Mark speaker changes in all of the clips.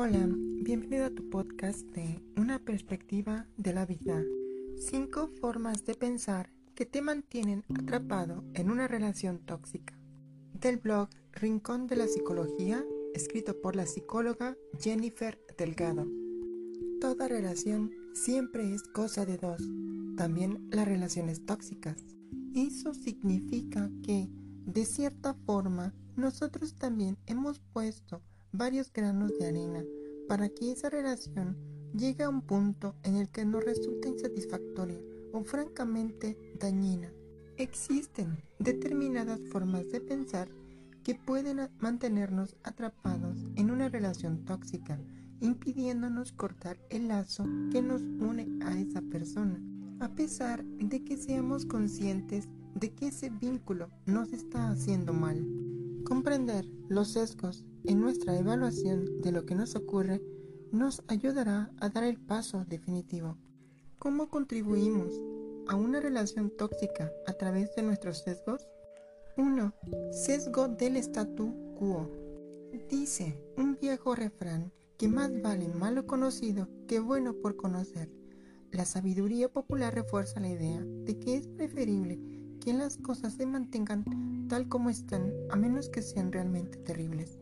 Speaker 1: Hola, bienvenido a tu podcast de Una perspectiva de la vida. Cinco formas de pensar que te mantienen atrapado en una relación tóxica. Del blog Rincón de la Psicología, escrito por la psicóloga Jennifer Delgado. Toda relación siempre es cosa de dos, también las relaciones tóxicas. Eso significa que, de cierta forma, nosotros también hemos puesto varios granos de arena para que esa relación llegue a un punto en el que nos resulta insatisfactoria o francamente dañina. Existen determinadas formas de pensar que pueden mantenernos atrapados en una relación tóxica, impidiéndonos cortar el lazo que nos une a esa persona, a pesar de que seamos conscientes de que ese vínculo nos está haciendo mal. Comprender los sesgos en nuestra evaluación de lo que nos ocurre nos ayudará a dar el paso definitivo. ¿Cómo contribuimos a una relación tóxica a través de nuestros sesgos? 1. Sesgo del statu quo. Dice un viejo refrán que más vale malo conocido que bueno por conocer. La sabiduría popular refuerza la idea de que es preferible que las cosas se mantengan tal como están a menos que sean realmente terribles.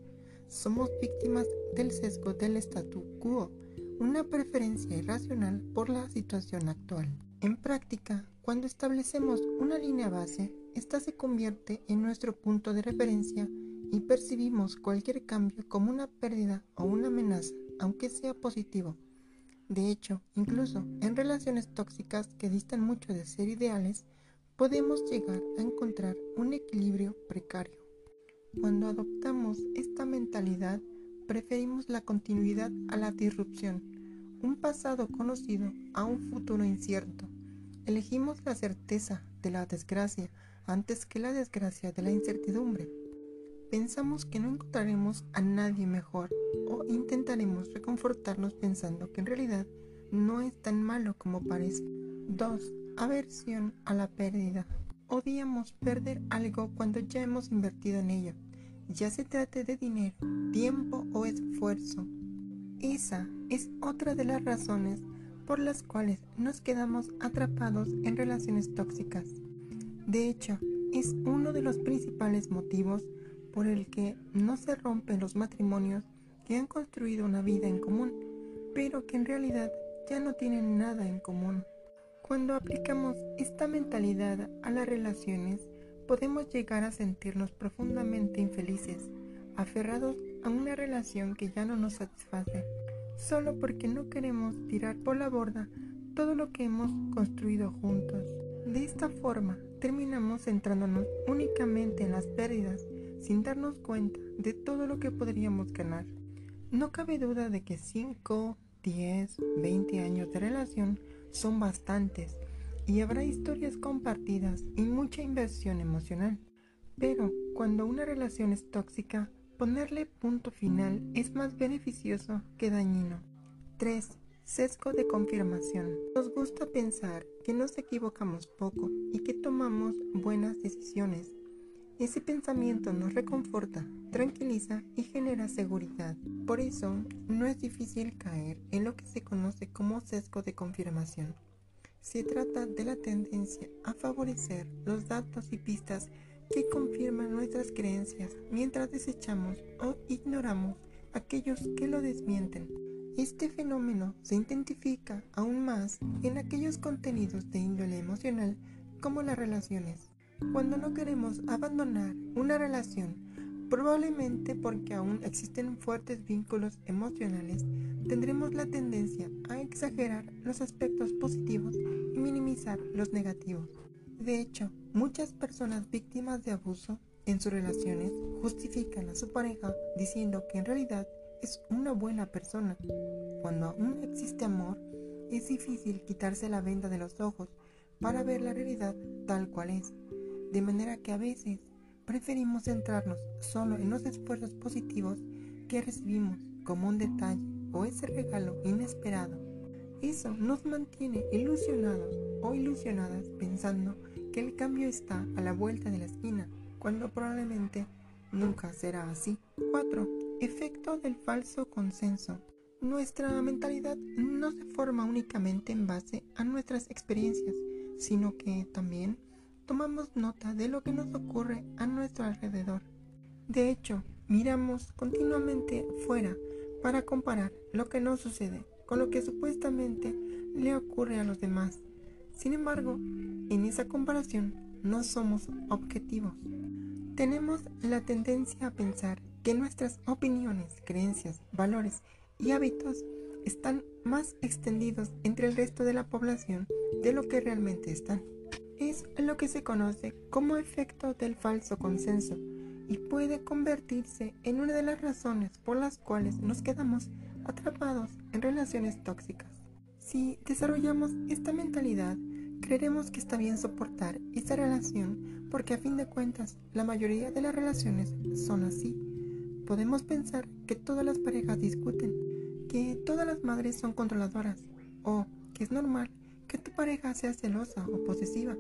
Speaker 1: Somos víctimas del sesgo del statu quo, una preferencia irracional por la situación actual. En práctica, cuando establecemos una línea base, esta se convierte en nuestro punto de referencia y percibimos cualquier cambio como una pérdida o una amenaza, aunque sea positivo. De hecho, incluso en relaciones tóxicas que distan mucho de ser ideales, podemos llegar a encontrar un equilibrio precario. Cuando adoptamos esta mentalidad, preferimos la continuidad a la disrupción, un pasado conocido a un futuro incierto. Elegimos la certeza de la desgracia antes que la desgracia de la incertidumbre. Pensamos que no encontraremos a nadie mejor o intentaremos reconfortarnos pensando que en realidad no es tan malo como parece. 2. Aversión a la pérdida. Odiamos perder algo cuando ya hemos invertido en ello, ya se trate de dinero, tiempo o esfuerzo. Esa es otra de las razones por las cuales nos quedamos atrapados en relaciones tóxicas. De hecho, es uno de los principales motivos por el que no se rompen los matrimonios que han construido una vida en común, pero que en realidad ya no tienen nada en común. Cuando aplicamos esta mentalidad a las relaciones, podemos llegar a sentirnos profundamente infelices, aferrados a una relación que ya no nos satisface, solo porque no queremos tirar por la borda todo lo que hemos construido juntos. De esta forma, terminamos centrándonos únicamente en las pérdidas, sin darnos cuenta de todo lo que podríamos ganar. No cabe duda de que 5, 10, 20 años de relación son bastantes y habrá historias compartidas y mucha inversión emocional. Pero cuando una relación es tóxica, ponerle punto final es más beneficioso que dañino. 3. Sesgo de confirmación. Nos gusta pensar que nos equivocamos poco y que tomamos buenas decisiones. Ese pensamiento nos reconforta, tranquiliza y genera seguridad. Por eso, no es difícil caer en lo que se conoce como sesgo de confirmación. Se trata de la tendencia a favorecer los datos y pistas que confirman nuestras creencias mientras desechamos o ignoramos aquellos que lo desmienten. Este fenómeno se identifica aún más en aquellos contenidos de índole emocional como las relaciones. Cuando no queremos abandonar una relación, probablemente porque aún existen fuertes vínculos emocionales, tendremos la tendencia a exagerar los aspectos positivos y minimizar los negativos. De hecho, muchas personas víctimas de abuso en sus relaciones justifican a su pareja diciendo que en realidad es una buena persona. Cuando aún existe amor, es difícil quitarse la venda de los ojos para ver la realidad tal cual es de manera que a veces preferimos centrarnos solo en los esfuerzos positivos que recibimos como un detalle o ese regalo inesperado. Eso nos mantiene ilusionados o ilusionadas pensando que el cambio está a la vuelta de la esquina, cuando probablemente nunca será así. 4. Efecto del falso consenso. Nuestra mentalidad no se forma únicamente en base a nuestras experiencias, sino que también tomamos nota de lo que nos ocurre a nuestro alrededor. De hecho, miramos continuamente fuera para comparar lo que nos sucede con lo que supuestamente le ocurre a los demás. Sin embargo, en esa comparación no somos objetivos. Tenemos la tendencia a pensar que nuestras opiniones, creencias, valores y hábitos están más extendidos entre el resto de la población de lo que realmente están. Es lo que se conoce como efecto del falso consenso y puede convertirse en una de las razones por las cuales nos quedamos atrapados en relaciones tóxicas. Si desarrollamos esta mentalidad, creeremos que está bien soportar esta relación porque a fin de cuentas la mayoría de las relaciones son así. Podemos pensar que todas las parejas discuten, que todas las madres son controladoras o que es normal que tu pareja sea celosa o posesiva.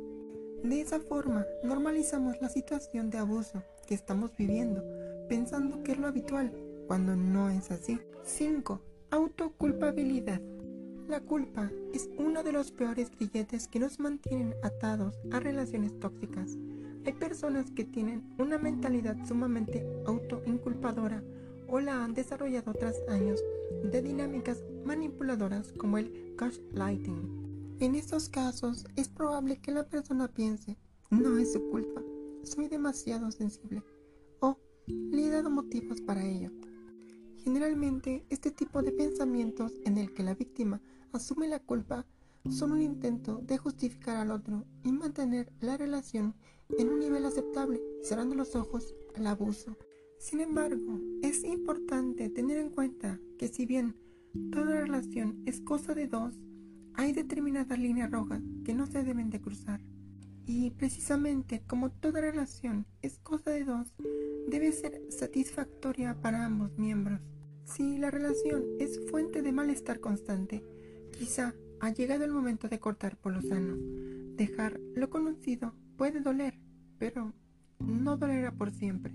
Speaker 1: De esa forma, normalizamos la situación de abuso que estamos viviendo, pensando que es lo habitual, cuando no es así. 5. Autoculpabilidad. La culpa es uno de los peores grilletes que nos mantienen atados a relaciones tóxicas. Hay personas que tienen una mentalidad sumamente autoinculpadora o la han desarrollado tras años de dinámicas manipuladoras como el gaslighting. En estos casos es probable que la persona piense, no es su culpa, soy demasiado sensible o le he dado motivos para ello. Generalmente este tipo de pensamientos en el que la víctima asume la culpa son un intento de justificar al otro y mantener la relación en un nivel aceptable, cerrando los ojos al abuso. Sin embargo, es importante tener en cuenta que si bien toda relación es cosa de dos, hay determinadas líneas rojas que no se deben de cruzar. Y precisamente como toda relación es cosa de dos, debe ser satisfactoria para ambos miembros. Si la relación es fuente de malestar constante, quizá ha llegado el momento de cortar por lo sano. Dejar lo conocido puede doler, pero no dolerá por siempre.